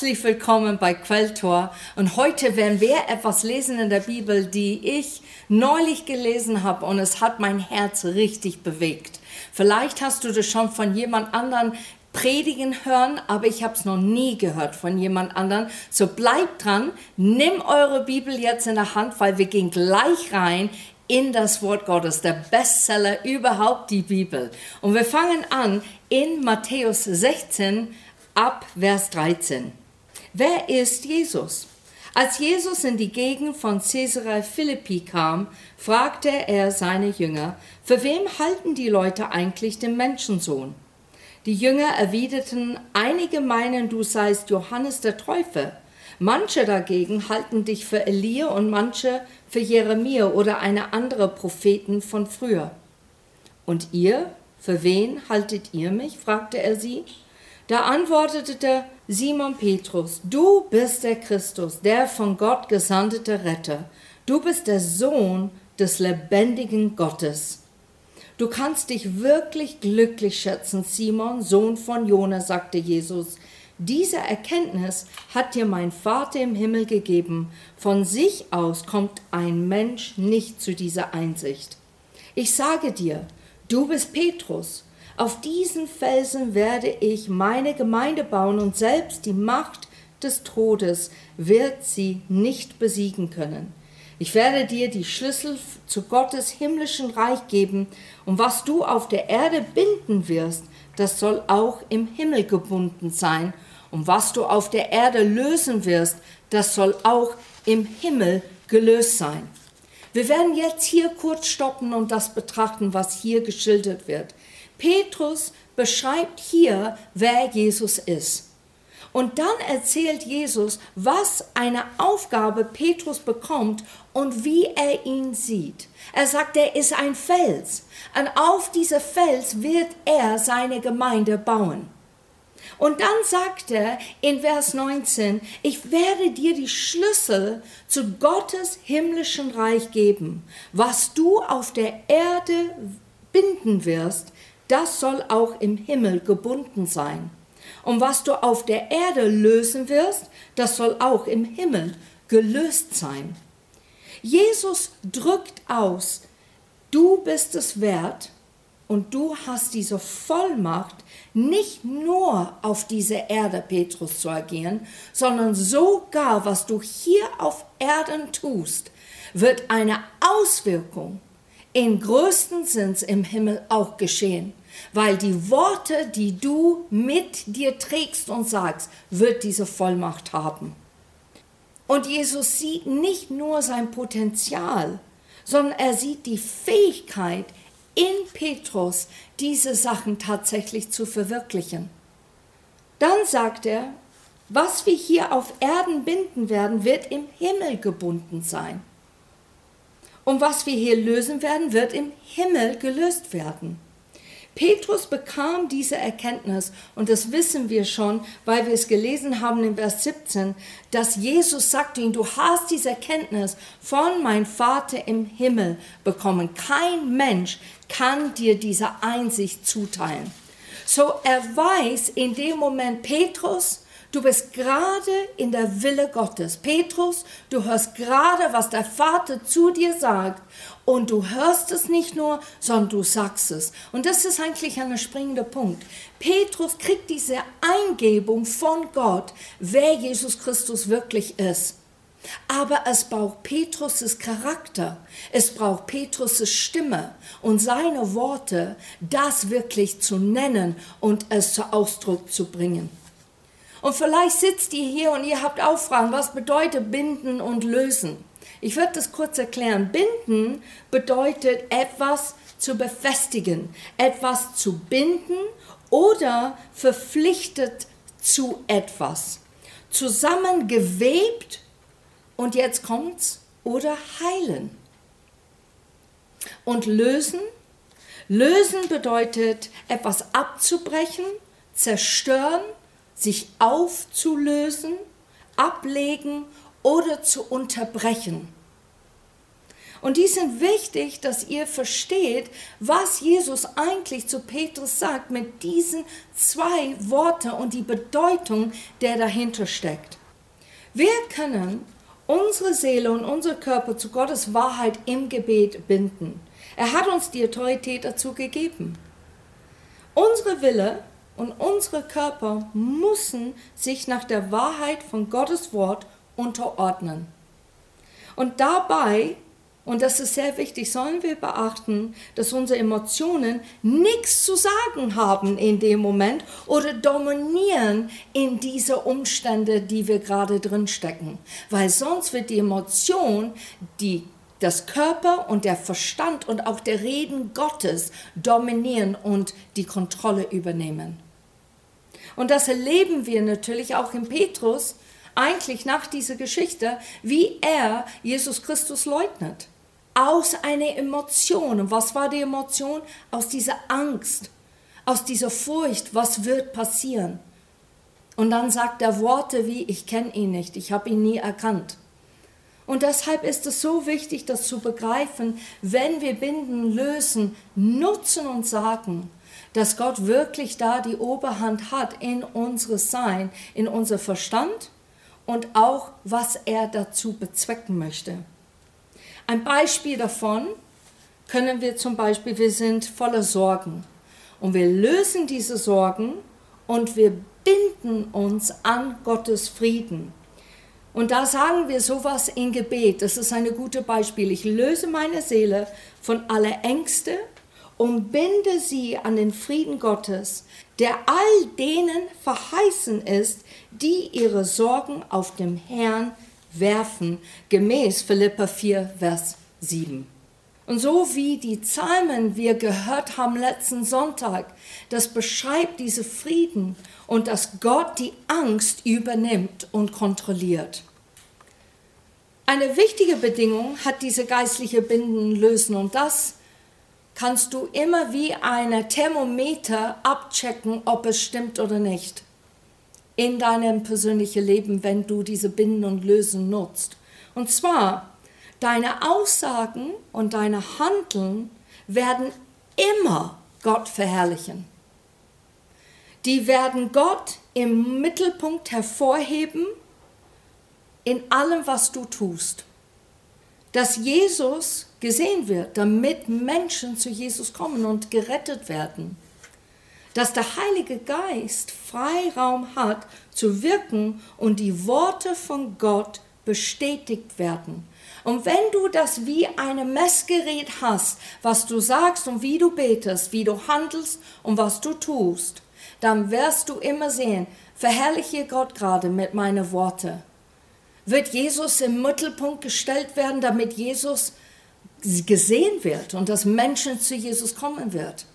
Herzlich willkommen bei Quelltor und heute werden wir etwas lesen in der Bibel, die ich neulich gelesen habe und es hat mein Herz richtig bewegt. Vielleicht hast du das schon von jemand anderen predigen hören, aber ich habe es noch nie gehört von jemand anderen. So bleibt dran, nimm eure Bibel jetzt in der Hand, weil wir gehen gleich rein in das Wort Gottes, der Bestseller überhaupt, die Bibel. Und wir fangen an in Matthäus 16 ab Vers 13. Wer ist Jesus? Als Jesus in die Gegend von Caesarea Philippi kam, fragte er seine Jünger, für wem halten die Leute eigentlich den Menschensohn? Die Jünger erwiderten, einige meinen, du seist Johannes der Täufer, manche dagegen halten dich für Elia und manche für Jeremia oder eine andere Propheten von früher. Und ihr, für wen haltet ihr mich? fragte er sie. Da antwortete Simon Petrus, du bist der Christus, der von Gott gesandte Retter. Du bist der Sohn des lebendigen Gottes. Du kannst dich wirklich glücklich schätzen, Simon, Sohn von Jona, sagte Jesus. Diese Erkenntnis hat dir mein Vater im Himmel gegeben. Von sich aus kommt ein Mensch nicht zu dieser Einsicht. Ich sage dir, du bist Petrus, auf diesen Felsen werde ich meine Gemeinde bauen und selbst die Macht des Todes wird sie nicht besiegen können. Ich werde dir die Schlüssel zu Gottes himmlischen Reich geben und was du auf der Erde binden wirst, das soll auch im Himmel gebunden sein und was du auf der Erde lösen wirst, das soll auch im Himmel gelöst sein. Wir werden jetzt hier kurz stoppen und das betrachten, was hier geschildert wird. Petrus beschreibt hier, wer Jesus ist. Und dann erzählt Jesus, was eine Aufgabe Petrus bekommt und wie er ihn sieht. Er sagt, er ist ein Fels. Und auf dieser Fels wird er seine Gemeinde bauen. Und dann sagt er in Vers 19, ich werde dir die Schlüssel zu Gottes himmlischen Reich geben. Was du auf der Erde binden wirst, das soll auch im Himmel gebunden sein. Und was du auf der Erde lösen wirst, das soll auch im Himmel gelöst sein. Jesus drückt aus, du bist es wert und du hast diese Vollmacht, nicht nur auf dieser Erde, Petrus, zu agieren, sondern sogar, was du hier auf Erden tust, wird eine Auswirkung in größten Sinns im Himmel auch geschehen weil die Worte, die du mit dir trägst und sagst, wird diese Vollmacht haben. Und Jesus sieht nicht nur sein Potenzial, sondern er sieht die Fähigkeit in Petrus, diese Sachen tatsächlich zu verwirklichen. Dann sagt er, was wir hier auf Erden binden werden, wird im Himmel gebunden sein. Und was wir hier lösen werden, wird im Himmel gelöst werden. Petrus bekam diese Erkenntnis und das wissen wir schon, weil wir es gelesen haben in Vers 17, dass Jesus sagte ihm, du hast diese Erkenntnis von mein Vater im Himmel bekommen. Kein Mensch kann dir diese Einsicht zuteilen. So er weiß in dem Moment, Petrus, Du bist gerade in der Wille Gottes. Petrus, du hörst gerade, was der Vater zu dir sagt. Und du hörst es nicht nur, sondern du sagst es. Und das ist eigentlich ein springender Punkt. Petrus kriegt diese Eingebung von Gott, wer Jesus Christus wirklich ist. Aber es braucht Petrus' Charakter, es braucht Petrus' Stimme und seine Worte, das wirklich zu nennen und es zu Ausdruck zu bringen. Und vielleicht sitzt ihr hier und ihr habt auch Fragen, was bedeutet binden und lösen? Ich werde das kurz erklären. Binden bedeutet etwas zu befestigen, etwas zu binden oder verpflichtet zu etwas. Zusammengewebt und jetzt kommt's oder heilen. Und lösen? Lösen bedeutet etwas abzubrechen, zerstören sich aufzulösen, ablegen oder zu unterbrechen. Und die sind wichtig, dass ihr versteht, was Jesus eigentlich zu Petrus sagt mit diesen zwei Worten und die Bedeutung, der dahinter steckt. Wir können unsere Seele und unser Körper zu Gottes Wahrheit im Gebet binden. Er hat uns die Autorität dazu gegeben. Unsere Wille und unsere Körper müssen sich nach der Wahrheit von Gottes Wort unterordnen. Und dabei und das ist sehr wichtig, sollen wir beachten, dass unsere Emotionen nichts zu sagen haben in dem Moment oder dominieren in diese Umstände, die wir gerade drin stecken. Weil sonst wird die Emotion, die das Körper und der Verstand und auch der Reden Gottes dominieren und die Kontrolle übernehmen. Und das erleben wir natürlich auch in Petrus, eigentlich nach dieser Geschichte, wie er Jesus Christus leugnet aus einer Emotion. Und was war die Emotion? Aus dieser Angst, aus dieser Furcht, was wird passieren? Und dann sagt er Worte wie, ich kenne ihn nicht, ich habe ihn nie erkannt. Und deshalb ist es so wichtig, das zu begreifen, wenn wir Binden lösen, nutzen und sagen, dass Gott wirklich da die Oberhand hat in unseres Sein, in unser Verstand und auch, was er dazu bezwecken möchte. Ein Beispiel davon können wir zum Beispiel, wir sind voller Sorgen und wir lösen diese Sorgen und wir binden uns an Gottes Frieden. Und da sagen wir sowas in Gebet. Das ist ein gutes Beispiel. Ich löse meine Seele von aller Ängste und binde sie an den Frieden Gottes, der all denen verheißen ist, die ihre Sorgen auf dem Herrn werfen, gemäß Philippa 4, Vers 7. Und so wie die Psalmen wir gehört haben letzten Sonntag, das beschreibt diese Frieden und dass Gott die Angst übernimmt und kontrolliert. Eine wichtige Bedingung hat diese geistliche Binden lösen und das kannst du immer wie eine Thermometer abchecken, ob es stimmt oder nicht in deinem persönlichen Leben, wenn du diese Binden und Lösen nutzt. Und zwar, deine Aussagen und deine Handeln werden immer Gott verherrlichen. Die werden Gott im Mittelpunkt hervorheben in allem, was du tust. Dass Jesus gesehen wird, damit Menschen zu Jesus kommen und gerettet werden dass der Heilige Geist Freiraum hat zu wirken und die Worte von Gott bestätigt werden. Und wenn du das wie ein Messgerät hast, was du sagst und wie du betest, wie du handelst und was du tust, dann wirst du immer sehen, verherrliche Gott gerade mit meinen Worten. Wird Jesus im Mittelpunkt gestellt werden, damit Jesus gesehen wird und dass Menschen zu Jesus kommen wird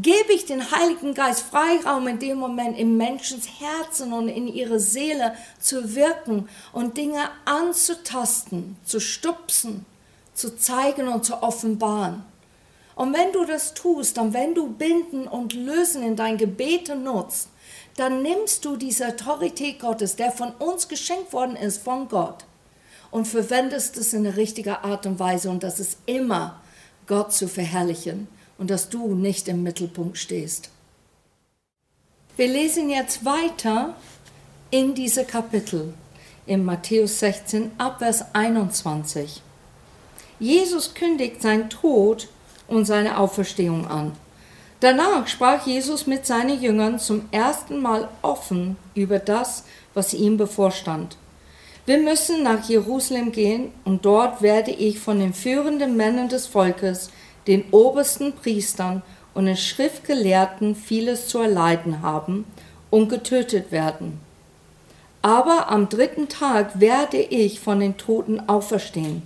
gebe ich den Heiligen Geist Freiraum in dem Moment im Menschens Herzen und in ihre Seele zu wirken und Dinge anzutasten, zu stupsen, zu zeigen und zu offenbaren. Und wenn du das tust, dann wenn du Binden und Lösen in dein Gebete nutzt, dann nimmst du diese Autorität Gottes, der von uns geschenkt worden ist, von Gott, und verwendest es in der richtigen Art und Weise und das ist immer Gott zu verherrlichen und dass du nicht im Mittelpunkt stehst. Wir lesen jetzt weiter in diese Kapitel in Matthäus 16 ab Vers 21. Jesus kündigt seinen Tod und seine Auferstehung an. Danach sprach Jesus mit seinen Jüngern zum ersten Mal offen über das, was ihm bevorstand. Wir müssen nach Jerusalem gehen und dort werde ich von den führenden Männern des Volkes den obersten Priestern und den Schriftgelehrten vieles zu erleiden haben und getötet werden. Aber am dritten Tag werde ich von den Toten auferstehen.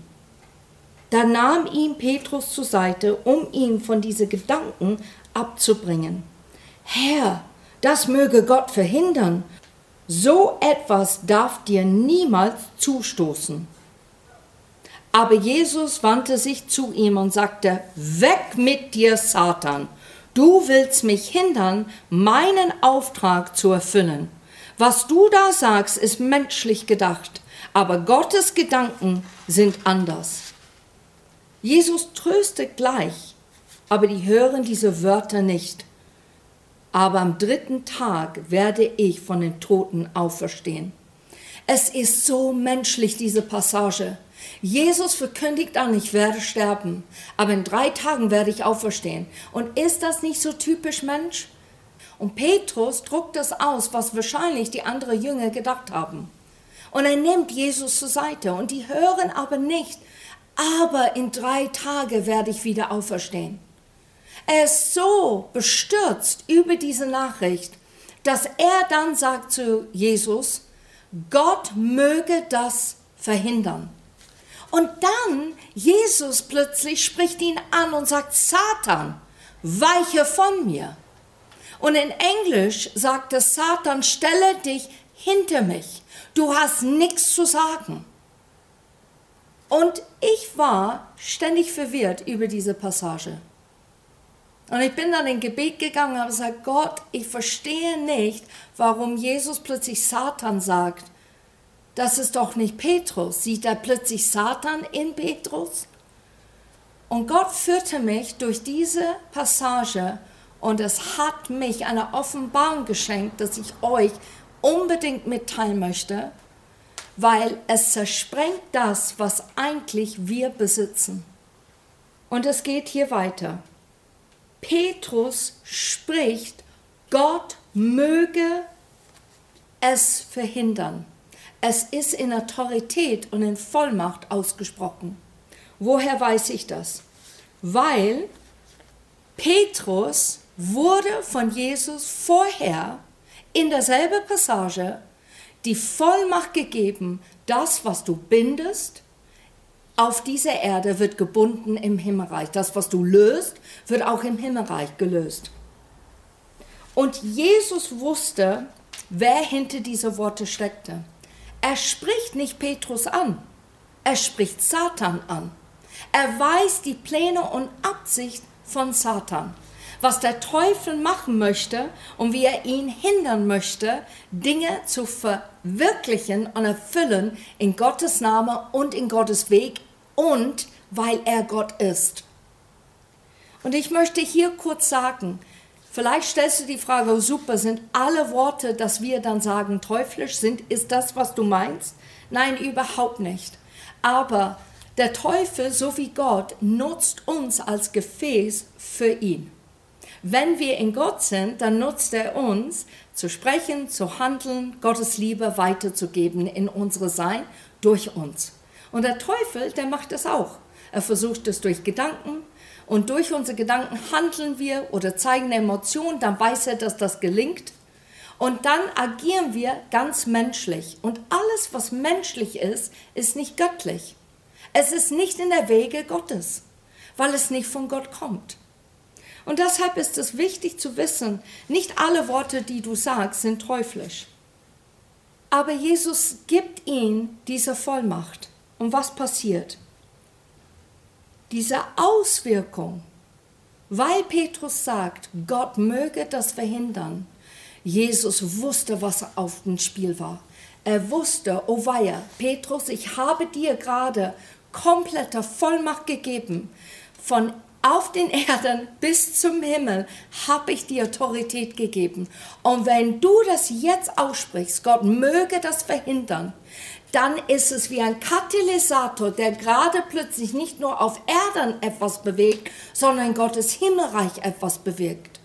Da nahm ihn Petrus zur Seite, um ihn von diesen Gedanken abzubringen. Herr, das möge Gott verhindern. So etwas darf dir niemals zustoßen. Aber Jesus wandte sich zu ihm und sagte, Weg mit dir, Satan. Du willst mich hindern, meinen Auftrag zu erfüllen. Was du da sagst, ist menschlich gedacht, aber Gottes Gedanken sind anders. Jesus tröstet gleich, aber die hören diese Wörter nicht. Aber am dritten Tag werde ich von den Toten auferstehen. Es ist so menschlich, diese Passage. Jesus verkündigt an, ich werde sterben, aber in drei Tagen werde ich auferstehen. Und ist das nicht so typisch Mensch? Und Petrus druckt das aus, was wahrscheinlich die anderen Jünger gedacht haben. Und er nimmt Jesus zur Seite und die hören aber nicht, aber in drei Tagen werde ich wieder auferstehen. Er ist so bestürzt über diese Nachricht, dass er dann sagt zu Jesus, Gott möge das verhindern. Und dann Jesus plötzlich spricht ihn an und sagt, Satan, weiche von mir. Und in Englisch sagt es, Satan, stelle dich hinter mich. Du hast nichts zu sagen. Und ich war ständig verwirrt über diese Passage. Und ich bin dann in Gebet gegangen und habe gesagt, Gott, ich verstehe nicht, warum Jesus plötzlich Satan sagt. Das ist doch nicht Petrus. Sieht er plötzlich Satan in Petrus? Und Gott führte mich durch diese Passage und es hat mich eine Offenbarung geschenkt, dass ich euch unbedingt mitteilen möchte, weil es zersprengt das, was eigentlich wir besitzen. Und es geht hier weiter. Petrus spricht, Gott möge es verhindern. Es ist in Autorität und in Vollmacht ausgesprochen. Woher weiß ich das? Weil Petrus wurde von Jesus vorher in derselben Passage die Vollmacht gegeben, das, was du bindest, auf dieser Erde wird gebunden im Himmelreich. Das, was du löst, wird auch im Himmelreich gelöst. Und Jesus wusste, wer hinter diese Worte steckte. Er spricht nicht Petrus an, er spricht Satan an. Er weiß die Pläne und Absicht von Satan was der Teufel machen möchte und wie er ihn hindern möchte, Dinge zu verwirklichen und erfüllen in Gottes Name und in Gottes Weg und weil er Gott ist. Und ich möchte hier kurz sagen, vielleicht stellst du die Frage, oh super, sind alle Worte, dass wir dann sagen, teuflisch sind, ist das, was du meinst? Nein, überhaupt nicht. Aber der Teufel, so wie Gott, nutzt uns als Gefäß für ihn. Wenn wir in Gott sind, dann nutzt er uns, zu sprechen, zu handeln, Gottes Liebe weiterzugeben in unsere Sein durch uns. Und der Teufel, der macht es auch. Er versucht es durch Gedanken und durch unsere Gedanken handeln wir oder zeigen Emotionen, dann weiß er, dass das gelingt. Und dann agieren wir ganz menschlich. Und alles, was menschlich ist, ist nicht göttlich. Es ist nicht in der Wege Gottes, weil es nicht von Gott kommt. Und deshalb ist es wichtig zu wissen, nicht alle Worte, die du sagst, sind teuflisch. Aber Jesus gibt ihm diese Vollmacht. Und was passiert? Diese Auswirkung, weil Petrus sagt, Gott möge das verhindern. Jesus wusste, was auf dem Spiel war. Er wusste, oh weia, Petrus, ich habe dir gerade komplette Vollmacht gegeben, von auf den Erden bis zum Himmel habe ich die Autorität gegeben. Und wenn du das jetzt aussprichst, Gott möge das verhindern, dann ist es wie ein Katalysator, der gerade plötzlich nicht nur auf Erden etwas bewegt, sondern in Gottes Himmelreich etwas bewirkt.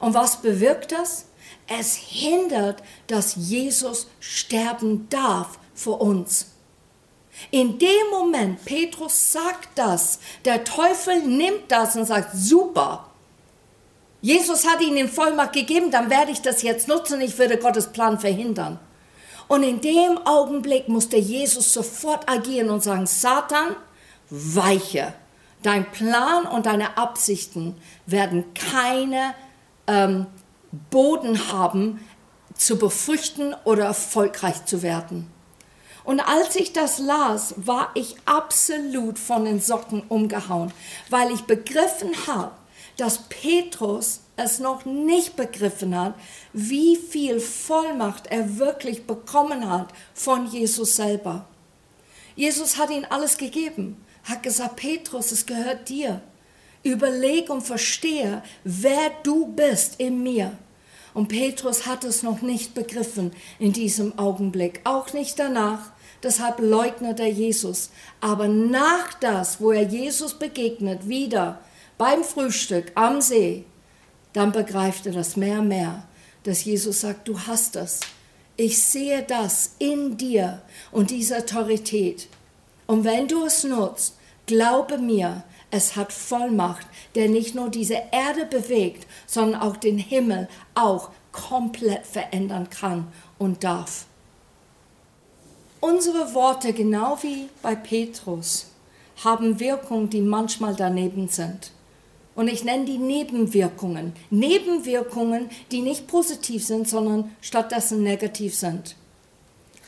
Und was bewirkt das? Es hindert, dass Jesus sterben darf für uns. In dem Moment, Petrus sagt das, der Teufel nimmt das und sagt, super, Jesus hat ihnen Vollmacht gegeben, dann werde ich das jetzt nutzen, ich würde Gottes Plan verhindern. Und in dem Augenblick musste Jesus sofort agieren und sagen, Satan, weiche. Dein Plan und deine Absichten werden keine ähm, Boden haben, zu befruchten oder erfolgreich zu werden. Und als ich das las, war ich absolut von den Socken umgehauen, weil ich begriffen habe, dass Petrus es noch nicht begriffen hat, wie viel Vollmacht er wirklich bekommen hat von Jesus selber. Jesus hat ihm alles gegeben. hat gesagt, Petrus, es gehört dir. Überleg und verstehe, wer du bist in mir. Und Petrus hat es noch nicht begriffen in diesem Augenblick, auch nicht danach. Deshalb leugnet er Jesus. Aber nach das, wo er Jesus begegnet, wieder beim Frühstück am See, dann begreift er das mehr und mehr, dass Jesus sagt, du hast es. Ich sehe das in dir und diese Autorität. Und wenn du es nutzt, glaube mir, es hat Vollmacht, der nicht nur diese Erde bewegt, sondern auch den Himmel auch komplett verändern kann und darf. Unsere Worte, genau wie bei Petrus, haben Wirkungen, die manchmal daneben sind. Und ich nenne die Nebenwirkungen. Nebenwirkungen, die nicht positiv sind, sondern stattdessen negativ sind.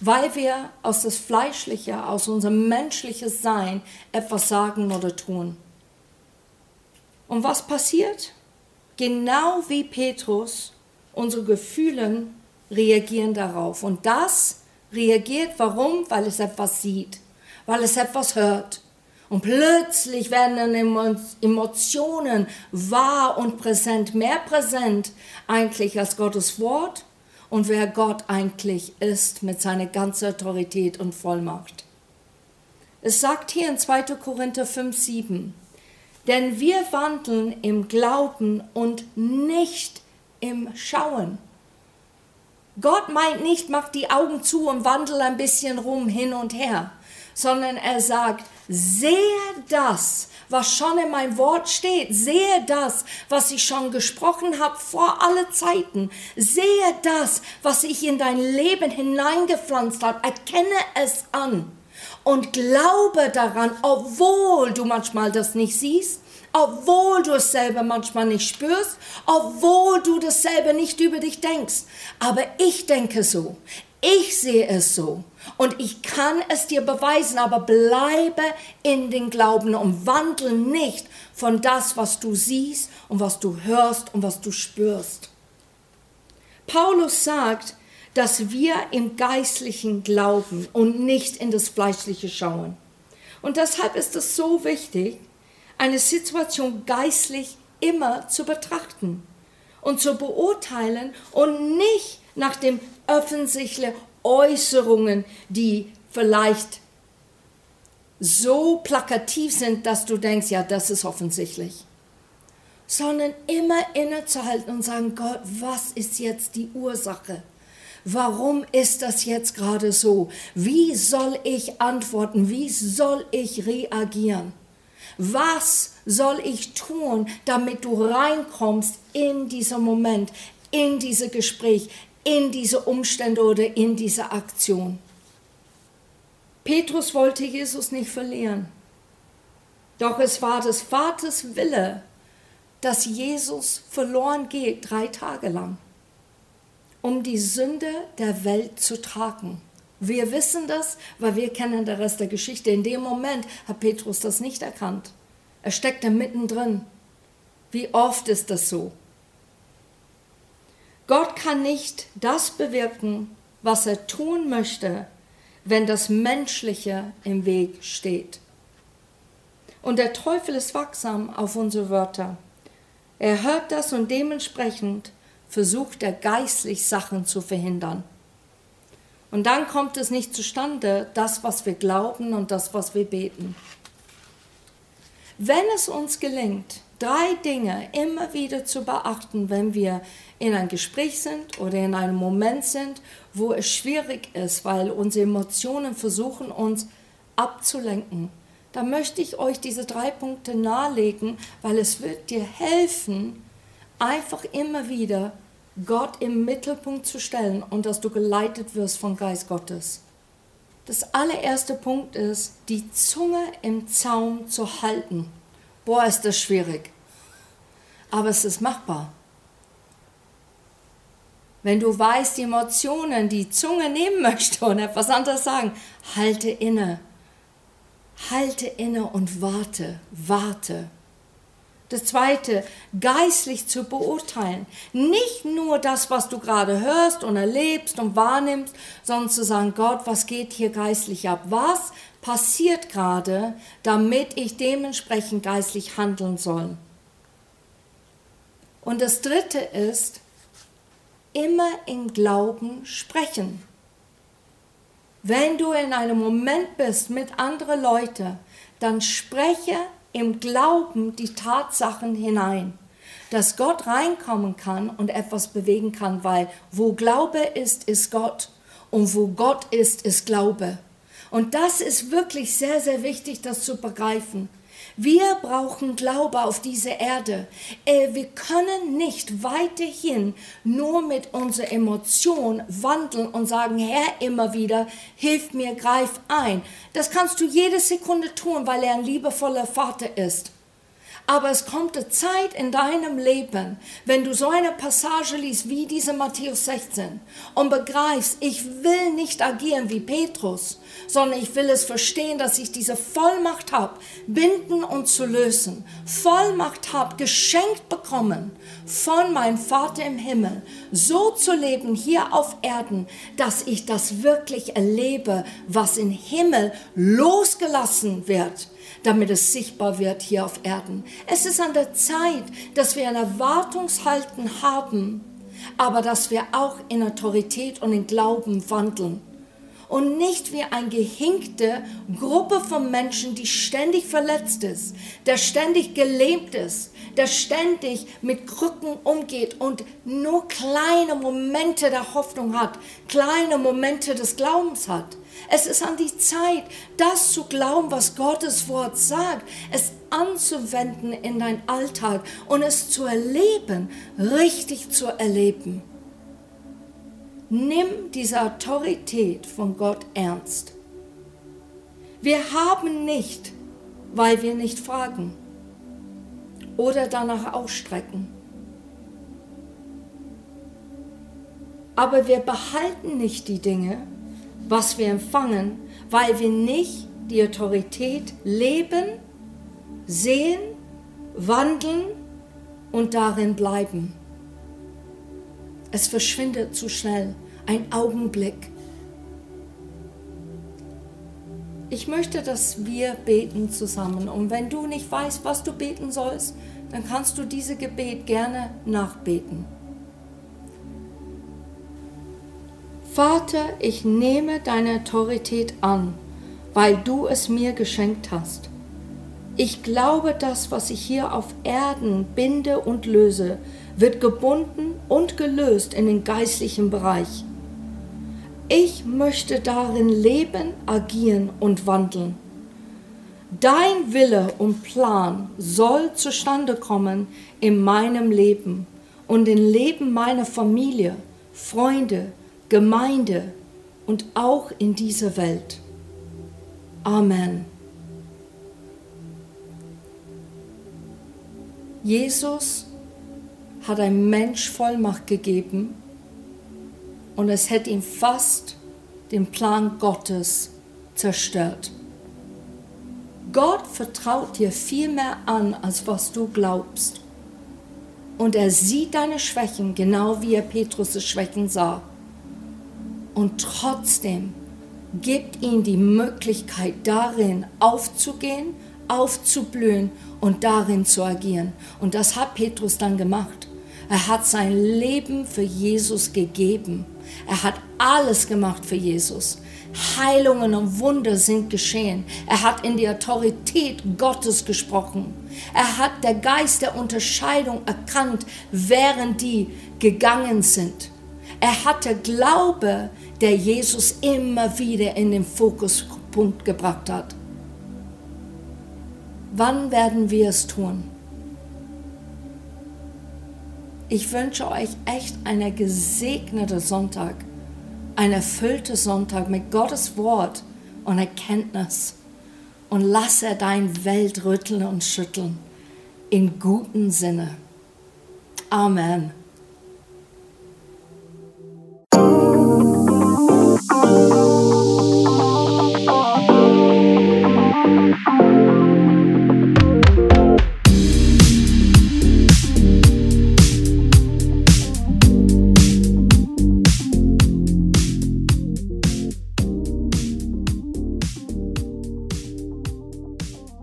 Weil wir aus das Fleischliche, aus unserem menschlichen Sein etwas sagen oder tun. Und was passiert? Genau wie Petrus, unsere Gefühle reagieren darauf. Und das reagiert, warum? Weil es etwas sieht, weil es etwas hört. Und plötzlich werden dann Emotionen wahr und präsent, mehr präsent eigentlich als Gottes Wort und wer Gott eigentlich ist mit seiner ganzen Autorität und Vollmacht. Es sagt hier in 2. Korinther 5, 7, denn wir wandeln im Glauben und nicht im Schauen. Gott meint nicht, mach die Augen zu und wandel ein bisschen rum hin und her, sondern er sagt, sehe das, was schon in meinem Wort steht, sehe das, was ich schon gesprochen habe vor alle Zeiten, sehe das, was ich in dein Leben hineingepflanzt habe, erkenne es an und glaube daran, obwohl du manchmal das nicht siehst, obwohl du es selber manchmal nicht spürst, obwohl du dasselbe nicht über dich denkst. Aber ich denke so, ich sehe es so und ich kann es dir beweisen, aber bleibe in den Glauben und wandle nicht von das, was du siehst und was du hörst und was du spürst. Paulus sagt, dass wir im Geistlichen glauben und nicht in das Fleischliche schauen. Und deshalb ist es so wichtig, eine Situation geistlich immer zu betrachten und zu beurteilen und nicht nach den offensichtlichen Äußerungen, die vielleicht so plakativ sind, dass du denkst, ja, das ist offensichtlich. Sondern immer innezuhalten und sagen, Gott, was ist jetzt die Ursache? Warum ist das jetzt gerade so? Wie soll ich antworten? Wie soll ich reagieren? Was soll ich tun, damit du reinkommst in diesen Moment, in dieses Gespräch, in diese Umstände oder in diese Aktion? Petrus wollte Jesus nicht verlieren. Doch es war des Vaters Wille, dass Jesus verloren geht drei Tage lang um die Sünde der Welt zu tragen. Wir wissen das, weil wir kennen den Rest der Geschichte. In dem Moment hat Petrus das nicht erkannt. Er steckte mittendrin. Wie oft ist das so? Gott kann nicht das bewirken, was er tun möchte, wenn das Menschliche im Weg steht. Und der Teufel ist wachsam auf unsere Wörter. Er hört das und dementsprechend versucht er geistlich Sachen zu verhindern. Und dann kommt es nicht zustande, das, was wir glauben und das, was wir beten. Wenn es uns gelingt, drei Dinge immer wieder zu beachten, wenn wir in ein Gespräch sind oder in einem Moment sind, wo es schwierig ist, weil unsere Emotionen versuchen, uns abzulenken, dann möchte ich euch diese drei Punkte nahelegen, weil es wird dir helfen, einfach immer wieder Gott im Mittelpunkt zu stellen und dass du geleitet wirst vom Geist Gottes. Das allererste Punkt ist, die Zunge im Zaum zu halten. Boah, ist das schwierig. Aber es ist machbar. Wenn du weißt, die Emotionen, die Zunge nehmen möchte und etwas anderes sagen, halte inne. Halte inne und warte, warte. Das zweite, geistlich zu beurteilen. Nicht nur das, was du gerade hörst und erlebst und wahrnimmst, sondern zu sagen, Gott, was geht hier geistlich ab? Was passiert gerade, damit ich dementsprechend geistlich handeln soll? Und das dritte ist, immer in Glauben sprechen. Wenn du in einem Moment bist mit anderen Leuten, dann spreche im Glauben die Tatsachen hinein, dass Gott reinkommen kann und etwas bewegen kann, weil wo Glaube ist, ist Gott und wo Gott ist, ist Glaube. Und das ist wirklich sehr, sehr wichtig, das zu begreifen. Wir brauchen Glaube auf dieser Erde. Äh, wir können nicht weiterhin nur mit unserer Emotion wandeln und sagen, Herr, immer wieder, hilf mir, greif ein. Das kannst du jede Sekunde tun, weil er ein liebevoller Vater ist. Aber es kommt eine Zeit in deinem Leben, wenn du so eine Passage liest wie diese Matthäus 16 und begreifst, ich will nicht agieren wie Petrus, sondern ich will es verstehen, dass ich diese Vollmacht habe, binden und zu lösen. Vollmacht habe, geschenkt bekommen von meinem Vater im Himmel, so zu leben hier auf Erden, dass ich das wirklich erlebe, was im Himmel losgelassen wird damit es sichtbar wird hier auf Erden. Es ist an der Zeit, dass wir ein Erwartungshalten haben, aber dass wir auch in Autorität und in Glauben wandeln. Und nicht wie eine gehinkte Gruppe von Menschen, die ständig verletzt ist, der ständig gelähmt ist, der ständig mit Krücken umgeht und nur kleine Momente der Hoffnung hat, kleine Momente des Glaubens hat. Es ist an die Zeit, das zu glauben, was Gottes Wort sagt, es anzuwenden in dein Alltag und es zu erleben, richtig zu erleben. Nimm diese Autorität von Gott ernst. Wir haben nicht, weil wir nicht fragen oder danach ausstrecken. Aber wir behalten nicht die Dinge, was wir empfangen, weil wir nicht die Autorität leben, sehen, wandeln und darin bleiben. Es verschwindet zu schnell, ein Augenblick. Ich möchte, dass wir beten zusammen. Und wenn du nicht weißt, was du beten sollst, dann kannst du diese Gebet gerne nachbeten. Vater, ich nehme deine Autorität an, weil du es mir geschenkt hast. Ich glaube, das, was ich hier auf Erden binde und löse, wird gebunden und gelöst in den geistlichen Bereich. Ich möchte darin leben, agieren und wandeln. Dein Wille und Plan soll zustande kommen in meinem Leben und im Leben meiner Familie, Freunde, Gemeinde und auch in dieser Welt. Amen. Jesus hat ein Mensch Vollmacht gegeben und es hätte ihn fast den Plan Gottes zerstört. Gott vertraut dir viel mehr an, als was du glaubst. Und er sieht deine Schwächen, genau wie er Petrus' Schwächen sah und trotzdem gibt ihm die Möglichkeit darin aufzugehen, aufzublühen und darin zu agieren. Und das hat Petrus dann gemacht. Er hat sein Leben für Jesus gegeben. Er hat alles gemacht für Jesus. Heilungen und Wunder sind geschehen. Er hat in die Autorität Gottes gesprochen. Er hat der Geist der Unterscheidung erkannt, während die gegangen sind. Er hatte Glaube, der Jesus immer wieder in den Fokuspunkt gebracht hat. Wann werden wir es tun? Ich wünsche euch echt einen gesegneten Sonntag, einen erfüllten Sonntag mit Gottes Wort und Erkenntnis. Und lasse dein Welt rütteln und schütteln in guten Sinne. Amen.